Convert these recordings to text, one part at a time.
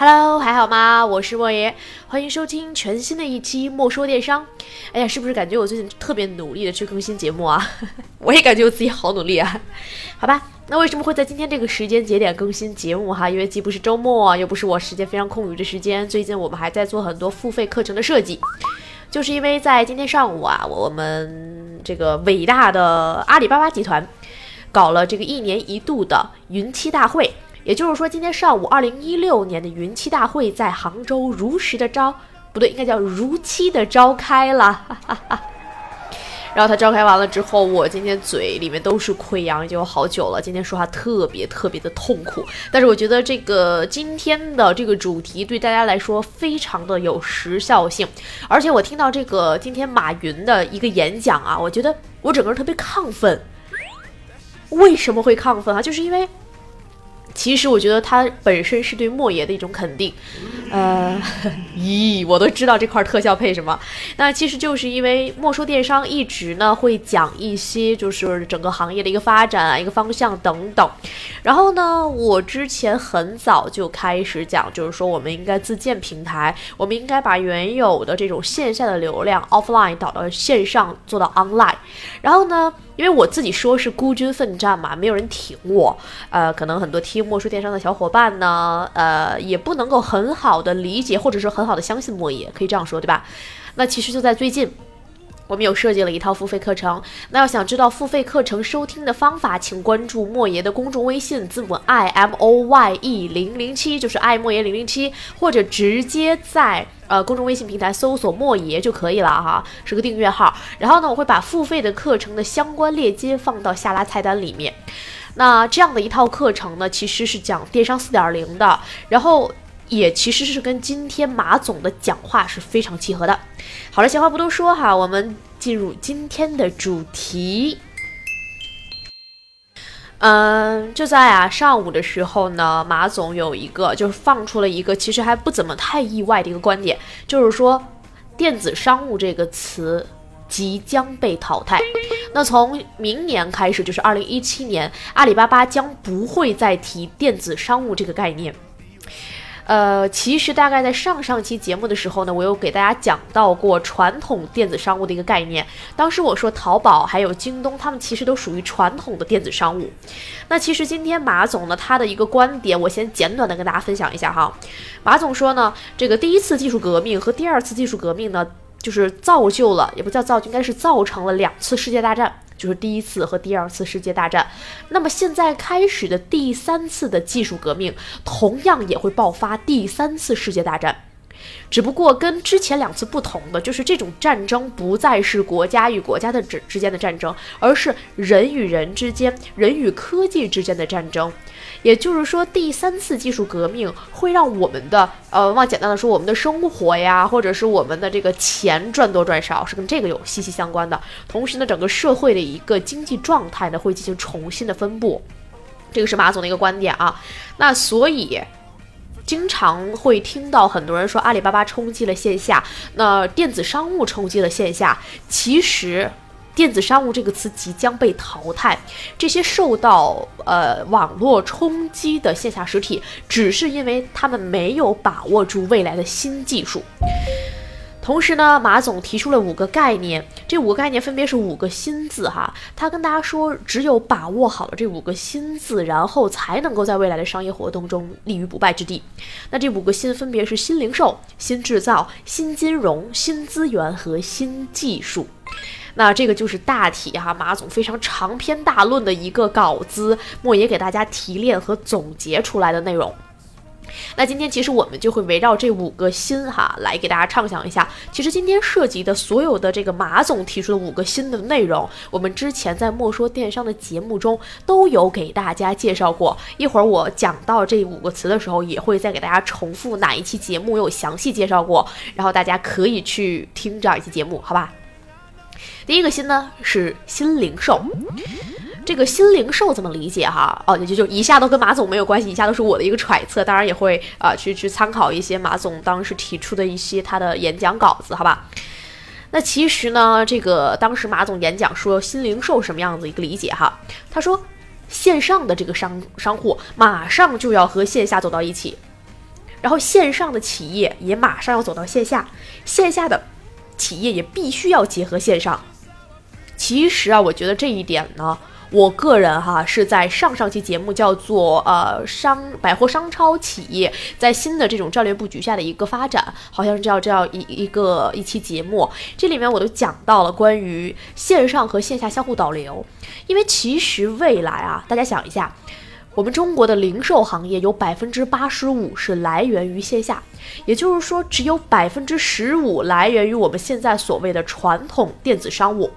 Hello，还好吗？我是莫爷，欢迎收听全新的一期《莫说电商》。哎呀，是不是感觉我最近特别努力的去更新节目啊？我也感觉我自己好努力啊。好吧，那为什么会在今天这个时间节点更新节目哈？因为既不是周末，又不是我时间非常空余的时间。最近我们还在做很多付费课程的设计，就是因为在今天上午啊，我们这个伟大的阿里巴巴集团搞了这个一年一度的云栖大会。也就是说，今天上午，二零一六年的云栖大会在杭州如实的召，不对，应该叫如期的召开了。然后他召开完了之后，我今天嘴里面都是溃疡，已经有好久了。今天说话特别特别的痛苦，但是我觉得这个今天的这个主题对大家来说非常的有时效性，而且我听到这个今天马云的一个演讲啊，我觉得我整个人特别亢奋。为什么会亢奋啊？就是因为。其实我觉得它本身是对莫言的一种肯定，呃，咦，我都知道这块特效配什么。那其实就是因为莫说电商一直呢会讲一些就是整个行业的一个发展啊、一个方向等等。然后呢，我之前很早就开始讲，就是说我们应该自建平台，我们应该把原有的这种线下的流量 offline 导到线上，做到 online。然后呢？因为我自己说是孤军奋战嘛，没有人挺我，呃，可能很多听莫说电商的小伙伴呢，呃，也不能够很好的理解，或者是很好的相信莫爷，可以这样说，对吧？那其实就在最近。我们有设计了一套付费课程，那要想知道付费课程收听的方法，请关注莫爷的公众微信，字母 i m o y e 零零七，就是爱莫言零零七，或者直接在呃公众微信平台搜索莫爷就可以了哈，是个订阅号。然后呢，我会把付费的课程的相关链接放到下拉菜单里面。那这样的一套课程呢，其实是讲电商四点零的，然后。也其实是跟今天马总的讲话是非常契合的。好了，闲话不多说哈，我们进入今天的主题。嗯，就在啊上午的时候呢，马总有一个就是放出了一个其实还不怎么太意外的一个观点，就是说电子商务这个词即将被淘汰。那从明年开始，就是二零一七年，阿里巴巴将不会再提电子商务这个概念。呃，其实大概在上上期节目的时候呢，我有给大家讲到过传统电子商务的一个概念。当时我说淘宝还有京东，他们其实都属于传统的电子商务。那其实今天马总呢，他的一个观点，我先简短的跟大家分享一下哈。马总说呢，这个第一次技术革命和第二次技术革命呢，就是造就了，也不叫造就，应该是造成了两次世界大战。就是第一次和第二次世界大战，那么现在开始的第三次的技术革命，同样也会爆发第三次世界大战。只不过跟之前两次不同的，就是这种战争不再是国家与国家的之之间的战争，而是人与人之间、人与科技之间的战争。也就是说，第三次技术革命会让我们的，呃，往简单的说，我们的生活呀，或者是我们的这个钱赚多赚少，是跟这个有息息相关的。同时呢，整个社会的一个经济状态呢，会进行重新的分布。这个是马总的一个观点啊。那所以。经常会听到很多人说阿里巴巴冲击了线下，那电子商务冲击了线下。其实，电子商务这个词即将被淘汰。这些受到呃网络冲击的线下实体，只是因为他们没有把握住未来的新技术。同时呢，马总提出了五个概念，这五个概念分别是五个新字哈。他跟大家说，只有把握好了这五个新字，然后才能够在未来的商业活动中立于不败之地。那这五个新分别是新零售、新制造、新金融、新资源和新技术。那这个就是大体哈，马总非常长篇大论的一个稿子，莫爷给大家提炼和总结出来的内容。那今天其实我们就会围绕这五个新哈来给大家畅想一下。其实今天涉及的所有的这个马总提出的五个新的内容，我们之前在莫说电商的节目中都有给大家介绍过。一会儿我讲到这五个词的时候，也会再给大家重复哪一期节目有详细介绍过，然后大家可以去听这样一期节目，好吧？第一个新呢是新零售。这个新零售怎么理解哈？哦，就就以下都跟马总没有关系，以下都是我的一个揣测，当然也会啊去去参考一些马总当时提出的一些他的演讲稿子，好吧？那其实呢，这个当时马总演讲说新零售什么样子一个理解哈？他说线上的这个商商户马上就要和线下走到一起，然后线上的企业也马上要走到线下，线下的企业也必须要结合线上。其实啊，我觉得这一点呢。我个人哈是在上上期节目叫做呃商百货商超企业在新的这种战略布局下的一个发展，好像是叫这样一一个一期节目，这里面我都讲到了关于线上和线下相互导流，因为其实未来啊，大家想一下，我们中国的零售行业有百分之八十五是来源于线下，也就是说只有百分之十五来源于我们现在所谓的传统电子商务。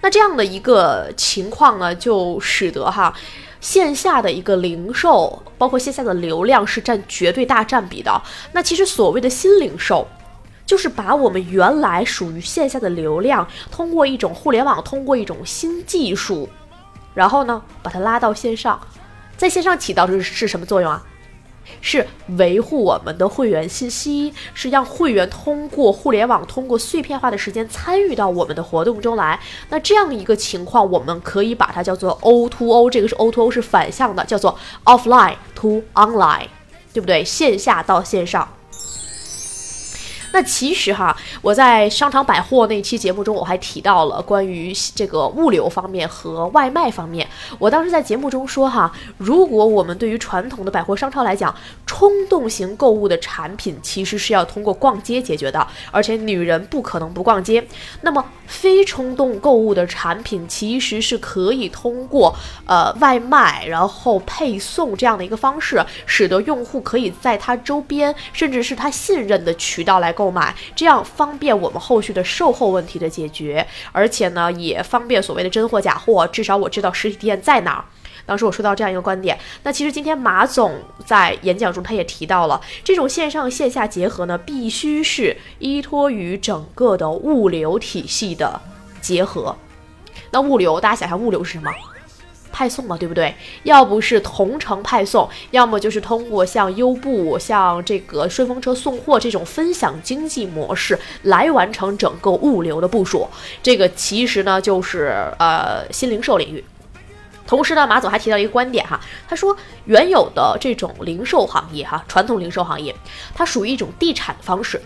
那这样的一个情况呢，就使得哈，线下的一个零售，包括线下的流量是占绝对大占比的。那其实所谓的新零售，就是把我们原来属于线下的流量，通过一种互联网，通过一种新技术，然后呢，把它拉到线上，在线上起到的是是什么作用啊？是维护我们的会员信息，是让会员通过互联网，通过碎片化的时间参与到我们的活动中来。那这样一个情况，我们可以把它叫做 O to O，这个是 O to O 是反向的，叫做 Offline to Online，对不对？线下到线上。那其实哈，我在商场百货那期节目中，我还提到了关于这个物流方面和外卖方面。我当时在节目中说哈，如果我们对于传统的百货商超来讲，冲动型购物的产品其实是要通过逛街解决的，而且女人不可能不逛街。那么非冲动购物的产品其实是可以通过呃外卖，然后配送这样的一个方式，使得用户可以在他周边，甚至是他信任的渠道来购。购买这样方便我们后续的售后问题的解决，而且呢也方便所谓的真货假货。至少我知道实体店在哪儿。当时我说到这样一个观点，那其实今天马总在演讲中他也提到了，这种线上线下结合呢，必须是依托于整个的物流体系的结合。那物流，大家想想物流是什么？派送嘛，对不对？要不是同城派送，要么就是通过像优步、像这个顺风车送货这种分享经济模式来完成整个物流的部署。这个其实呢，就是呃新零售领域。同时呢，马总还提到一个观点哈，他说原有的这种零售行业哈，传统零售行业，它属于一种地产的方式。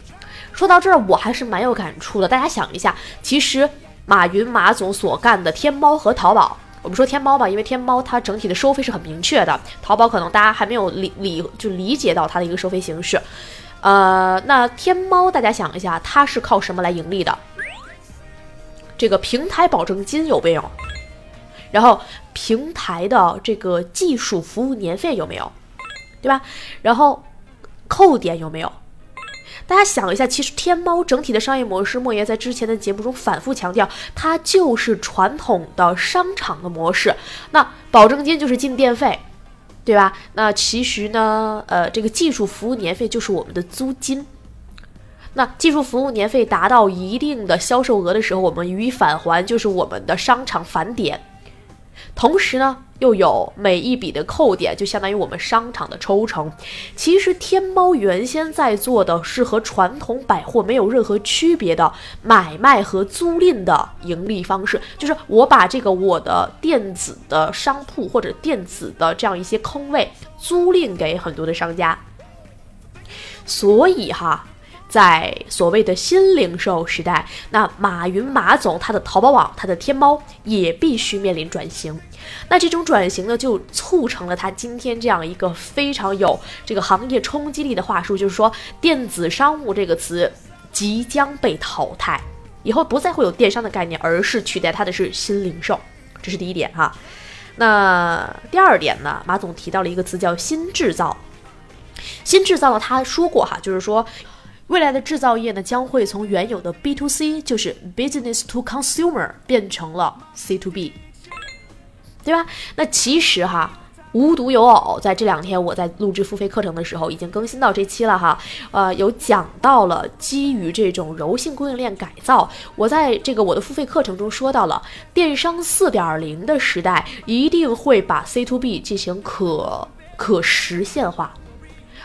说到这儿，我还是蛮有感触的。大家想一下，其实马云马总所干的天猫和淘宝。我们说天猫吧，因为天猫它整体的收费是很明确的，淘宝可能大家还没有理理就理解到它的一个收费形式。呃，那天猫大家想一下，它是靠什么来盈利的？这个平台保证金有没有？然后平台的这个技术服务年费有没有？对吧？然后扣点有没有？大家想一下，其实天猫整体的商业模式，莫言在之前的节目中反复强调，它就是传统的商场的模式。那保证金就是进店费，对吧？那其实呢，呃，这个技术服务年费就是我们的租金。那技术服务年费达到一定的销售额的时候，我们予以返还，就是我们的商场返点。同时呢，又有每一笔的扣点，就相当于我们商场的抽成。其实天猫原先在做的是和传统百货没有任何区别的买卖和租赁的盈利方式，就是我把这个我的电子的商铺或者电子的这样一些空位租赁给很多的商家。所以哈。在所谓的新零售时代，那马云马总他的淘宝网、他的天猫也必须面临转型。那这种转型呢，就促成了他今天这样一个非常有这个行业冲击力的话术，就是说电子商务这个词即将被淘汰，以后不再会有电商的概念，而是取代它的是新零售。这是第一点哈。那第二点呢，马总提到了一个词叫新制造。新制造呢，他说过哈，就是说。未来的制造业呢，将会从原有的 B to C，就是 Business to Consumer，变成了 C to B，对吧？那其实哈，无独有偶，在这两天我在录制付费课程的时候，已经更新到这期了哈。呃，有讲到了基于这种柔性供应链改造，我在这个我的付费课程中说到了，电商四点零的时代一定会把 C to B 进行可可实现化。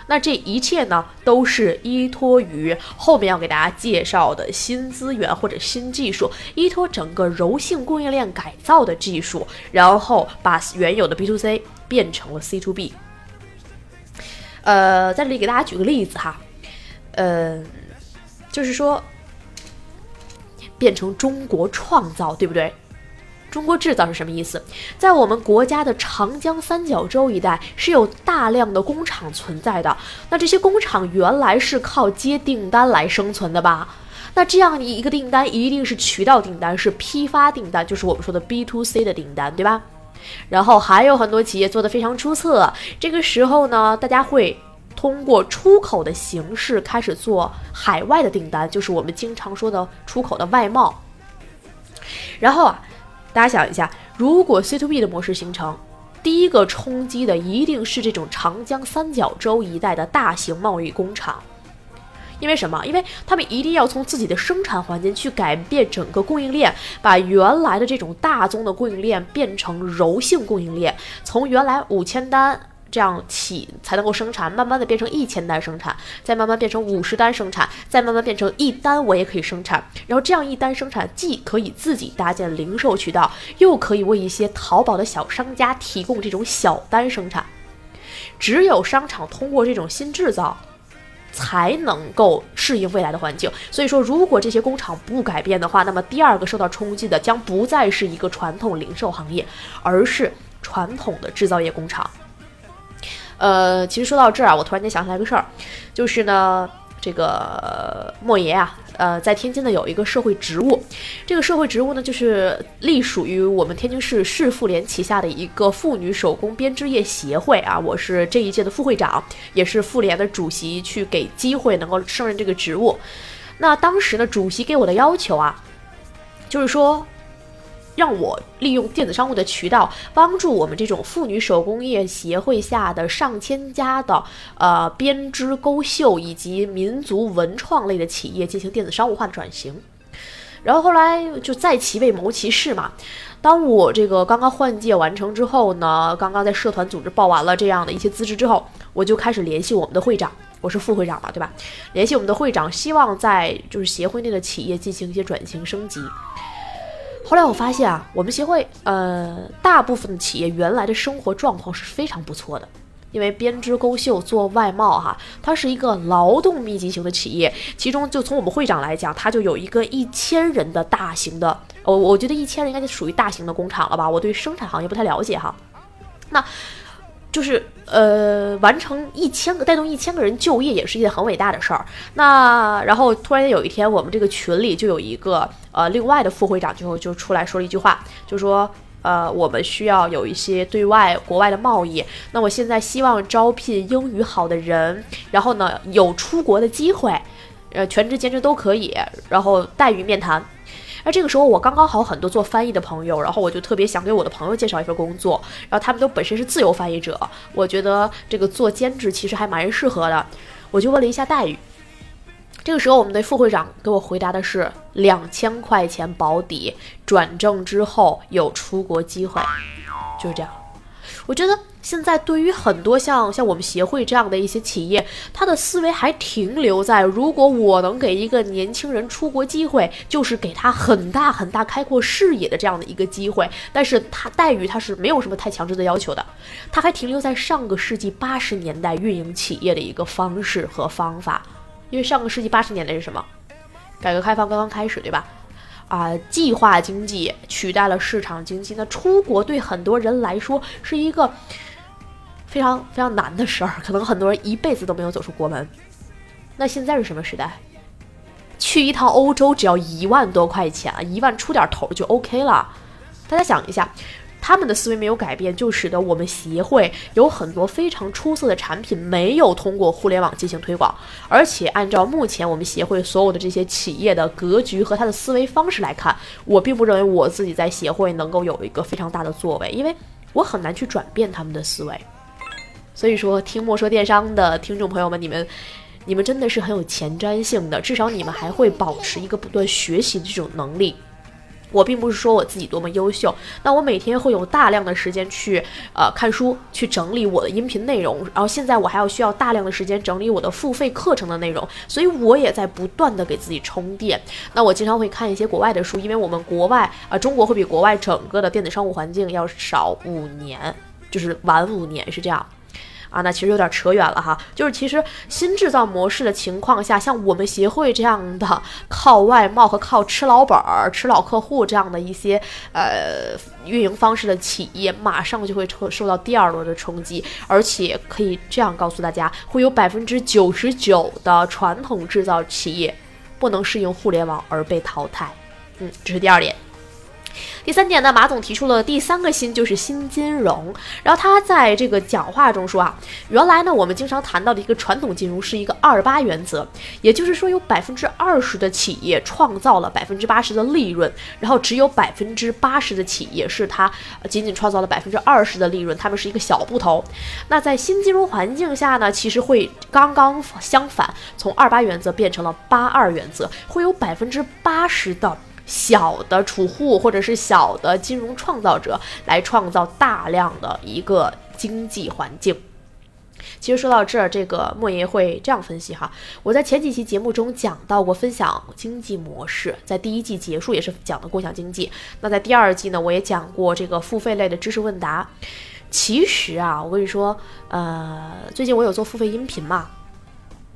那这一切呢，都是依托于后面要给大家介绍的新资源或者新技术，依托整个柔性供应链改造的技术，然后把原有的 B to C 变成了 C to B。呃，在这里给大家举个例子哈，呃，就是说变成中国创造，对不对？中国制造是什么意思？在我们国家的长江三角洲一带是有大量的工厂存在的。那这些工厂原来是靠接订单来生存的吧？那这样一个订单一定是渠道订单，是批发订单，就是我们说的 B to C 的订单，对吧？然后还有很多企业做得非常出色。这个时候呢，大家会通过出口的形式开始做海外的订单，就是我们经常说的出口的外贸。然后啊。大家想一下，如果 C to B 的模式形成，第一个冲击的一定是这种长江三角洲一带的大型贸易工厂，因为什么？因为他们一定要从自己的生产环境去改变整个供应链，把原来的这种大宗的供应链变成柔性供应链，从原来五千单。这样起才能够生产，慢慢的变成一千单生产，再慢慢变成五十单生产，再慢慢变成一单我也可以生产。然后这样一单生产，既可以自己搭建零售渠道，又可以为一些淘宝的小商家提供这种小单生产。只有商场通过这种新制造，才能够适应未来的环境。所以说，如果这些工厂不改变的话，那么第二个受到冲击的将不再是一个传统零售行业，而是传统的制造业工厂。呃，其实说到这儿啊，我突然间想起来个事儿，就是呢，这个莫爷啊，呃，在天津呢有一个社会职务，这个社会职务呢就是隶属于我们天津市市妇联旗下的一个妇女手工编织业协会啊，我是这一届的副会长，也是妇联的主席，去给机会能够胜任这个职务。那当时呢，主席给我的要求啊，就是说。让我利用电子商务的渠道，帮助我们这种妇女手工业协会下的上千家的呃编织钩绣以及民族文创类的企业进行电子商务化的转型。然后后来就在其位谋其事嘛。当我这个刚刚换届完成之后呢，刚刚在社团组织报完了这样的一些资质之后，我就开始联系我们的会长，我是副会长嘛，对吧？联系我们的会长，希望在就是协会内的企业进行一些转型升级。后来我发现啊，我们协会呃，大部分的企业原来的生活状况是非常不错的，因为编织钩绣做外贸哈，它是一个劳动密集型的企业，其中就从我们会长来讲，他就有一个一千人的大型的，我我觉得一千人应该就属于大型的工厂了吧，我对生产行业不太了解哈，那。就是呃，完成一千个带动一千个人就业也是一件很伟大的事儿。那然后突然有一天，我们这个群里就有一个呃另外的副会长就就出来说了一句话，就说呃我们需要有一些对外国外的贸易。那我现在希望招聘英语好的人，然后呢有出国的机会，呃全职兼职都可以，然后待遇面谈。而这个时候，我刚刚好很多做翻译的朋友，然后我就特别想给我的朋友介绍一份工作，然后他们都本身是自由翻译者，我觉得这个做兼职其实还蛮适合的，我就问了一下待遇。这个时候，我们的副会长给我回答的是两千块钱保底，转正之后有出国机会，就是这样。我觉得现在对于很多像像我们协会这样的一些企业，他的思维还停留在如果我能给一个年轻人出国机会，就是给他很大很大开阔视野的这样的一个机会。但是他待遇他是没有什么太强制的要求的，他还停留在上个世纪八十年代运营企业的一个方式和方法。因为上个世纪八十年代是什么？改革开放刚刚开始，对吧？啊，计划经济取代了市场经济。那出国对很多人来说是一个非常非常难的事儿，可能很多人一辈子都没有走出国门。那现在是什么时代？去一趟欧洲只要一万多块钱，一万出点头就 OK 了。大家想一下。他们的思维没有改变，就使得我们协会有很多非常出色的产品没有通过互联网进行推广。而且按照目前我们协会所有的这些企业的格局和他的思维方式来看，我并不认为我自己在协会能够有一个非常大的作为，因为我很难去转变他们的思维。所以说，听莫说电商的听众朋友们，你们，你们真的是很有前瞻性的，至少你们还会保持一个不断学习的这种能力。我并不是说我自己多么优秀，那我每天会有大量的时间去呃看书，去整理我的音频内容，然后现在我还要需要大量的时间整理我的付费课程的内容，所以我也在不断的给自己充电。那我经常会看一些国外的书，因为我们国外啊，中国会比国外整个的电子商务环境要少五年，就是晚五年是这样。啊，那其实有点扯远了哈。就是其实新制造模式的情况下，像我们协会这样的靠外贸和靠吃老本儿、吃老客户这样的一些呃运营方式的企业，马上就会受受到第二轮的冲击，而且可以这样告诉大家，会有百分之九十九的传统制造企业不能适应互联网而被淘汰。嗯，这是第二点。第三点呢，马总提出了第三个新，就是新金融。然后他在这个讲话中说啊，原来呢，我们经常谈到的一个传统金融是一个二八原则，也就是说有百分之二十的企业创造了百分之八十的利润，然后只有百分之八十的企业是它仅仅创造了百分之二十的利润，他们是一个小不头。那在新金融环境下呢，其实会刚刚相反，从二八原则变成了八二原则，会有百分之八十的。小的储户或者是小的金融创造者来创造大量的一个经济环境。其实说到这儿，这个莫爷会这样分析哈。我在前几期节目中讲到过分享经济模式，在第一季结束也是讲的共享经济。那在第二季呢，我也讲过这个付费类的知识问答。其实啊，我跟你说，呃，最近我有做付费音频嘛，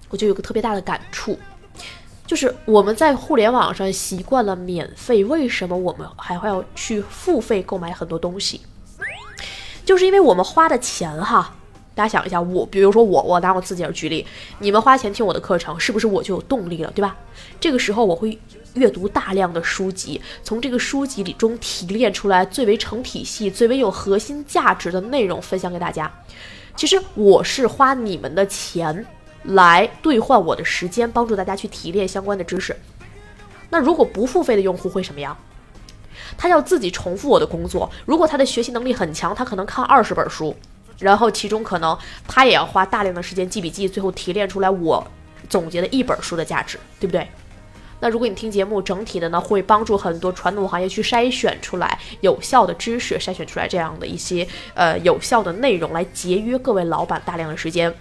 我就有个特别大的感触。就是我们在互联网上习惯了免费，为什么我们还会要去付费购买很多东西？就是因为我们花的钱哈，大家想一下，我比如说我，我拿我自己而举例，你们花钱听我的课程，是不是我就有动力了，对吧？这个时候我会阅读大量的书籍，从这个书籍里中提炼出来最为成体系、最为有核心价值的内容分享给大家。其实我是花你们的钱。来兑换我的时间，帮助大家去提炼相关的知识。那如果不付费的用户会什么样？他要自己重复我的工作。如果他的学习能力很强，他可能看二十本书，然后其中可能他也要花大量的时间记笔记，最后提炼出来我总结的一本书的价值，对不对？那如果你听节目，整体的呢会帮助很多传统行业去筛选出来有效的知识，筛选出来这样的一些呃有效的内容，来节约各位老板大量的时间。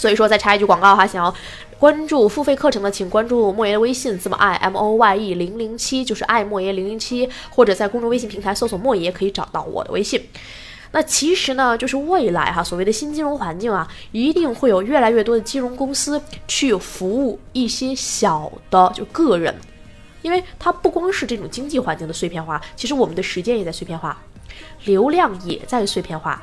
所以说，再插一句广告哈，想要关注付费课程的，请关注莫言的微信，字母 i m o y e 零零七，就是爱莫言零零七，或者在公众微信平台搜索莫爷，可以找到我的微信。那其实呢，就是未来哈，所谓的新金融环境啊，一定会有越来越多的金融公司去服务一些小的就个人，因为它不光是这种经济环境的碎片化，其实我们的时间也在碎片化，流量也在碎片化。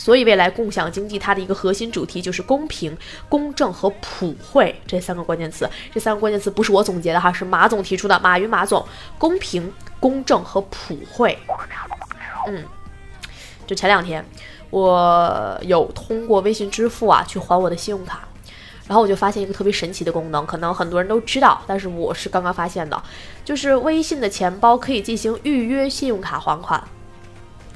所以，未来共享经济它的一个核心主题就是公平、公正和普惠这三个关键词。这三个关键词不是我总结的哈，是马总提出的。马云马总，公平、公正和普惠。嗯，就前两天，我有通过微信支付啊去还我的信用卡，然后我就发现一个特别神奇的功能，可能很多人都知道，但是我是刚刚发现的，就是微信的钱包可以进行预约信用卡还款。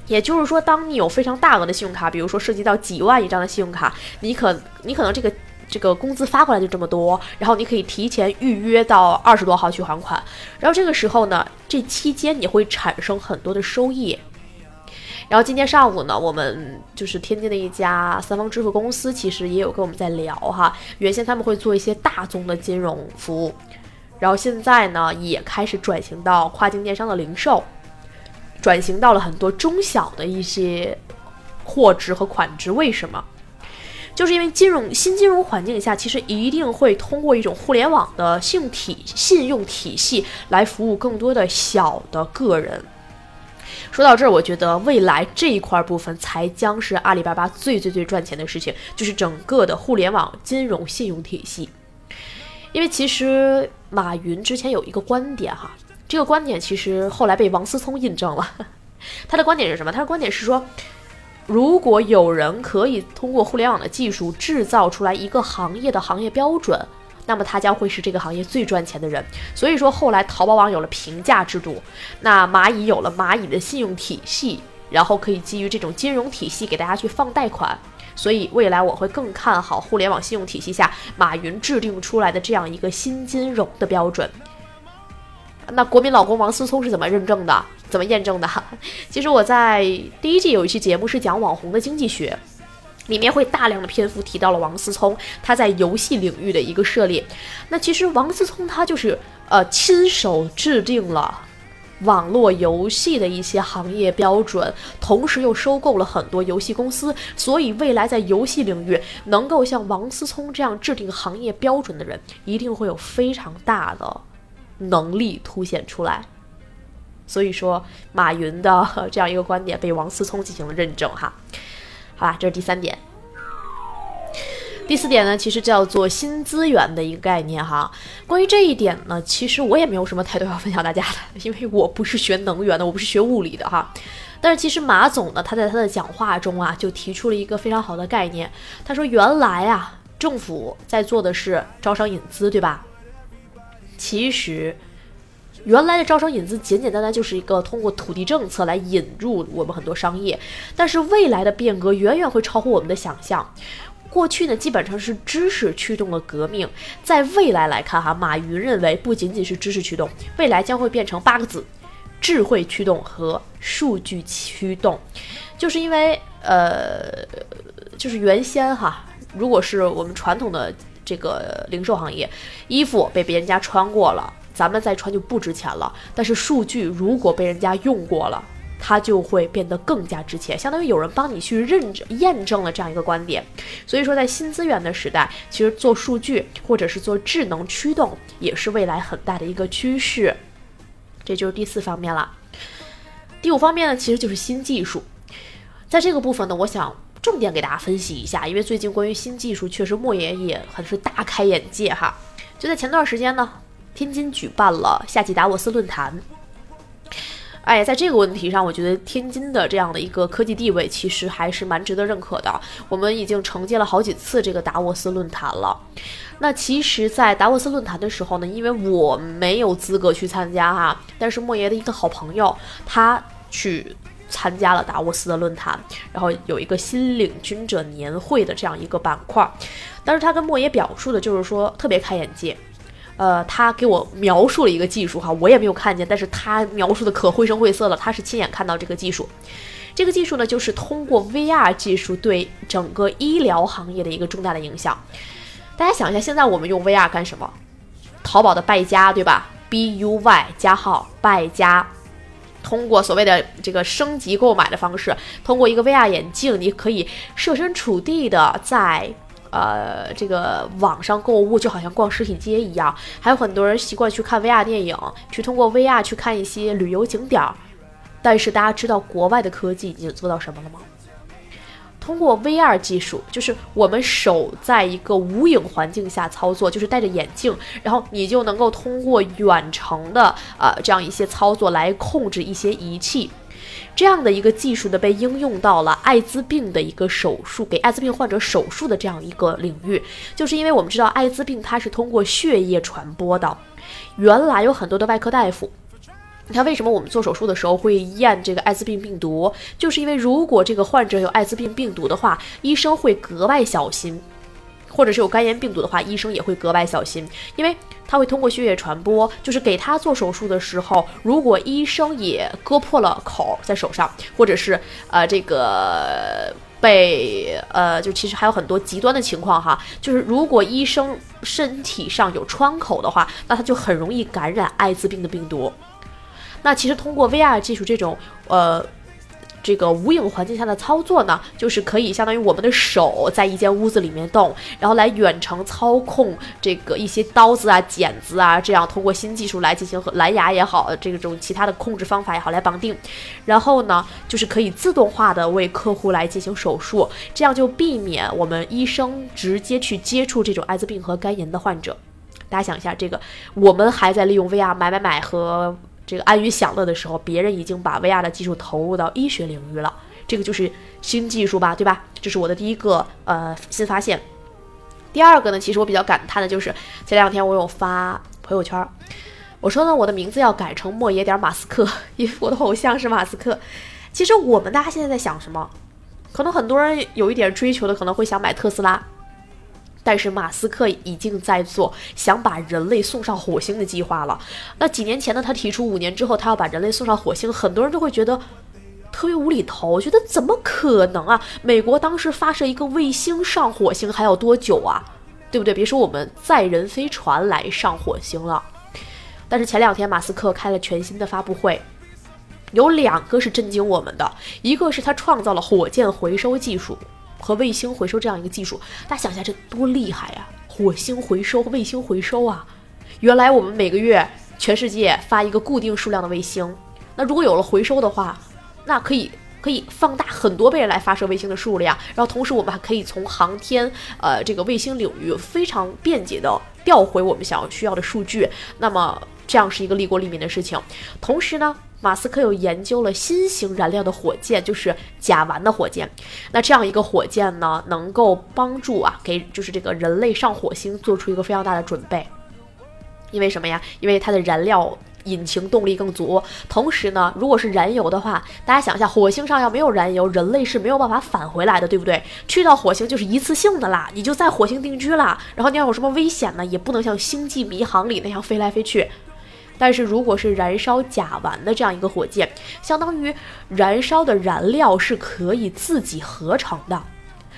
也就是说，当你有非常大额的信用卡，比如说涉及到几万一张的信用卡，你可你可能这个这个工资发过来就这么多，然后你可以提前预约到二十多号去还款，然后这个时候呢，这期间你会产生很多的收益。然后今天上午呢，我们就是天津的一家三方支付公司，其实也有跟我们在聊哈，原先他们会做一些大宗的金融服务，然后现在呢也开始转型到跨境电商的零售。转型到了很多中小的一些货值和款值，为什么？就是因为金融新金融环境下，其实一定会通过一种互联网的信用体信用体系来服务更多的小的个人。说到这儿，我觉得未来这一块部分才将是阿里巴巴最最最赚钱的事情，就是整个的互联网金融信用体系。因为其实马云之前有一个观点哈。这个观点其实后来被王思聪印证了。他的观点是什么？他的观点是说，如果有人可以通过互联网的技术制造出来一个行业的行业标准，那么他将会是这个行业最赚钱的人。所以说，后来淘宝网有了评价制度，那蚂蚁有了蚂蚁的信用体系，然后可以基于这种金融体系给大家去放贷款。所以未来我会更看好互联网信用体系下马云制定出来的这样一个新金融的标准。那国民老公王思聪是怎么认证的？怎么验证的？其实我在第一季有一期节目是讲网红的经济学，里面会大量的篇幅提到了王思聪他在游戏领域的一个涉猎。那其实王思聪他就是呃亲手制定了网络游戏的一些行业标准，同时又收购了很多游戏公司，所以未来在游戏领域能够像王思聪这样制定行业标准的人，一定会有非常大的能力凸显出来。所以说，马云的这样一个观点被王思聪进行了认证，哈，好吧，这是第三点。第四点呢，其实叫做新资源的一个概念哈。关于这一点呢，其实我也没有什么太多要分享大家的，因为我不是学能源的，我不是学物理的哈。但是其实马总呢，他在他的讲话中啊，就提出了一个非常好的概念。他说，原来啊，政府在做的是招商引资，对吧？其实。原来的招商引资简简单单就是一个通过土地政策来引入我们很多商业，但是未来的变革远远会超乎我们的想象。过去呢，基本上是知识驱动了革命，在未来来看哈，马云认为不仅仅是知识驱动，未来将会变成八个字：智慧驱动和数据驱动。就是因为呃，就是原先哈，如果是我们传统的这个零售行业，衣服被别人家穿过了。咱们再穿就不值钱了，但是数据如果被人家用过了，它就会变得更加值钱，相当于有人帮你去认证、验证了这样一个观点。所以说，在新资源的时代，其实做数据或者是做智能驱动，也是未来很大的一个趋势。这就是第四方面了。第五方面呢，其实就是新技术。在这个部分呢，我想重点给大家分析一下，因为最近关于新技术，确实莫言也很是大开眼界哈。就在前段时间呢。天津举办了夏季达沃斯论坛。哎，在这个问题上，我觉得天津的这样的一个科技地位其实还是蛮值得认可的。我们已经承接了好几次这个达沃斯论坛了。那其实，在达沃斯论坛的时候呢，因为我没有资格去参加哈，但是莫言的一个好朋友他去参加了达沃斯的论坛，然后有一个新领军者年会的这样一个板块。当时他跟莫言表述的就是说，特别开眼界。呃，他给我描述了一个技术哈，我也没有看见，但是他描述的可绘声绘色了。他是亲眼看到这个技术，这个技术呢，就是通过 VR 技术对整个医疗行业的一个重大的影响。大家想一下，现在我们用 VR 干什么？淘宝的败家，对吧？B U Y 加号败家，通过所谓的这个升级购买的方式，通过一个 VR 眼镜，你可以设身处地的在。呃，这个网上购物就好像逛实体街一样，还有很多人习惯去看 VR 电影，去通过 VR 去看一些旅游景点儿。但是大家知道国外的科技已经做到什么了吗？通过 VR 技术，就是我们手在一个无影环境下操作，就是戴着眼镜，然后你就能够通过远程的呃这样一些操作来控制一些仪器。这样的一个技术呢，被应用到了艾滋病的一个手术，给艾滋病患者手术的这样一个领域，就是因为我们知道艾滋病它是通过血液传播的。原来有很多的外科大夫，你看为什么我们做手术的时候会验这个艾滋病病毒，就是因为如果这个患者有艾滋病病毒的话，医生会格外小心。或者是有肝炎病毒的话，医生也会格外小心，因为他会通过血液传播。就是给他做手术的时候，如果医生也割破了口在手上，或者是呃这个被呃就其实还有很多极端的情况哈，就是如果医生身体上有创口的话，那他就很容易感染艾滋病的病毒。那其实通过 VR 技术这种呃。这个无影环境下的操作呢，就是可以相当于我们的手在一间屋子里面动，然后来远程操控这个一些刀子啊、剪子啊，这样通过新技术来进行和蓝牙也好，这种其他的控制方法也好来绑定，然后呢，就是可以自动化的为客户来进行手术，这样就避免我们医生直接去接触这种艾滋病和肝炎的患者。大家想一下，这个我们还在利用 VR 买买买和。这个安于享乐的时候，别人已经把 VR 的技术投入到医学领域了，这个就是新技术吧，对吧？这是我的第一个呃新发现。第二个呢，其实我比较感叹的就是前两天我有发朋友圈，我说呢我的名字要改成莫爷点马斯克，因为我的偶像是马斯克。其实我们大家现在在想什么？可能很多人有一点追求的，可能会想买特斯拉。但是马斯克已经在做想把人类送上火星的计划了。那几年前呢，他提出五年之后他要把人类送上火星，很多人都会觉得特别无厘头，觉得怎么可能啊？美国当时发射一个卫星上火星还要多久啊？对不对？别说我们载人飞船来上火星了。但是前两天马斯克开了全新的发布会，有两个是震惊我们的，一个是他创造了火箭回收技术和卫星回收这样一个技术，大家想一下这多厉害呀！火星回收、卫星回收啊！原来我们每个月全世界发一个固定数量的卫星，那如果有了回收的话，那可以。可以放大很多倍来发射卫星的数量，然后同时我们还可以从航天呃这个卫星领域非常便捷的调回我们想要需要的数据，那么这样是一个利国利民的事情。同时呢，马斯克又研究了新型燃料的火箭，就是甲烷的火箭。那这样一个火箭呢，能够帮助啊给就是这个人类上火星做出一个非常大的准备。因为什么呀？因为它的燃料。引擎动力更足，同时呢，如果是燃油的话，大家想一下，火星上要没有燃油，人类是没有办法返回来的，对不对？去到火星就是一次性的啦，你就在火星定居啦，然后你要有什么危险呢，也不能像星际迷航里那样飞来飞去。但是如果是燃烧甲烷的这样一个火箭，相当于燃烧的燃料是可以自己合成的，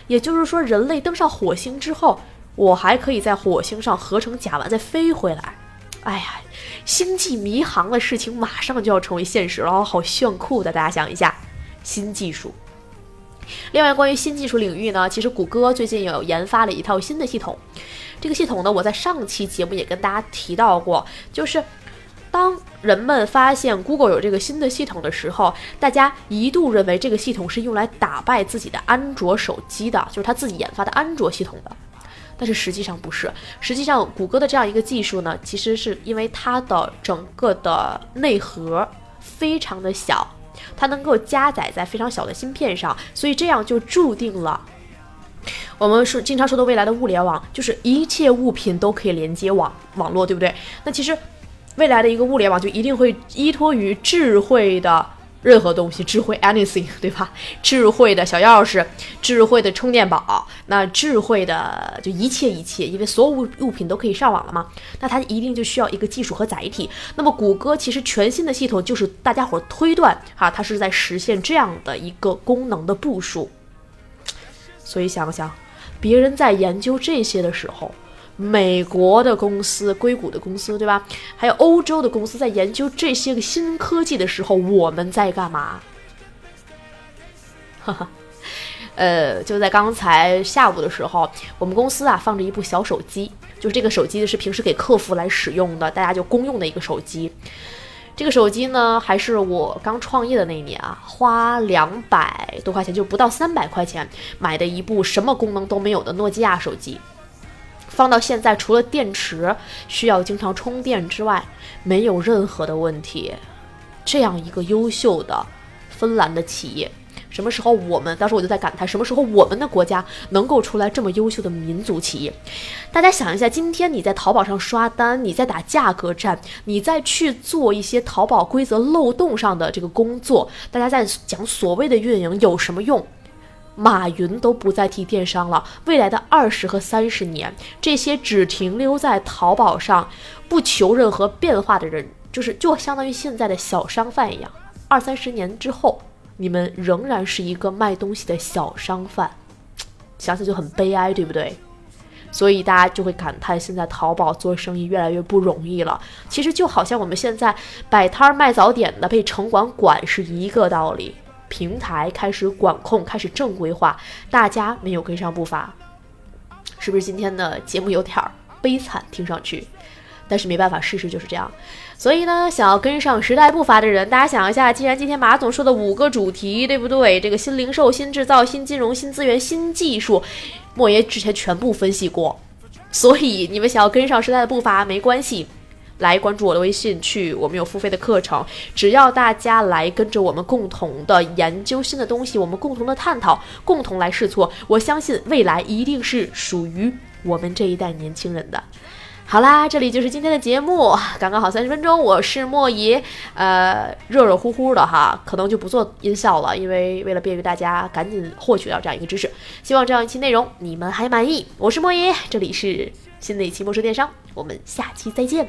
也就是说，人类登上火星之后，我还可以在火星上合成甲烷再飞回来。哎呀，星际迷航的事情马上就要成为现实了，好炫酷的！大家想一下，新技术。另外，关于新技术领域呢，其实谷歌最近有研发了一套新的系统。这个系统呢，我在上期节目也跟大家提到过，就是当人们发现 Google 有这个新的系统的时候，大家一度认为这个系统是用来打败自己的安卓手机的，就是他自己研发的安卓系统的。但是实际上不是，实际上谷歌的这样一个技术呢，其实是因为它的整个的内核非常的小，它能够加载在非常小的芯片上，所以这样就注定了我们是经常说的未来的物联网，就是一切物品都可以连接网网络，对不对？那其实未来的一个物联网就一定会依托于智慧的。任何东西，智慧 anything，对吧？智慧的小钥匙，智慧的充电宝，那智慧的就一切一切，因为所有物物品都可以上网了嘛，那它一定就需要一个技术和载体。那么谷歌其实全新的系统就是大家伙推断哈，它是在实现这样的一个功能的部署。所以想想，别人在研究这些的时候。美国的公司、硅谷的公司，对吧？还有欧洲的公司在研究这些个新科技的时候，我们在干嘛？哈哈，呃，就在刚才下午的时候，我们公司啊放着一部小手机，就是这个手机是平时给客服来使用的，大家就公用的一个手机。这个手机呢，还是我刚创业的那一年啊，花两百多块钱，就不到三百块钱买的一部什么功能都没有的诺基亚手机。放到现在，除了电池需要经常充电之外，没有任何的问题。这样一个优秀的芬兰的企业，什么时候我们？当时我就在感叹，什么时候我们的国家能够出来这么优秀的民族企业？大家想一下，今天你在淘宝上刷单，你在打价格战，你在去做一些淘宝规则漏洞上的这个工作，大家在讲所谓的运营有什么用？马云都不再提电商了。未来的二十和三十年，这些只停留在淘宝上、不求任何变化的人，就是就相当于现在的小商贩一样。二三十年之后，你们仍然是一个卖东西的小商贩，想想就很悲哀，对不对？所以大家就会感叹，现在淘宝做生意越来越不容易了。其实就好像我们现在摆摊卖早点的被城管管是一个道理。平台开始管控，开始正规化，大家没有跟上步伐，是不是今天的节目有点儿悲惨？听上去，但是没办法，事实就是这样。所以呢，想要跟上时代步伐的人，大家想一下，既然今天马总说的五个主题，对不对？这个新零售、新制造、新金融、新资源、新技术，莫爷之前全部分析过，所以你们想要跟上时代的步伐，没关系。来关注我的微信，去我们有付费的课程。只要大家来跟着我们共同的研究新的东西，我们共同的探讨，共同来试错，我相信未来一定是属于我们这一代年轻人的。好啦，这里就是今天的节目，刚刚好三十分钟。我是莫爷，呃，热热乎乎的哈，可能就不做音效了，因为为了便于大家赶紧获取到这样一个知识，希望这样一期内容你们还满意。我是莫爷，这里是新的一期莫说电商，我们下期再见。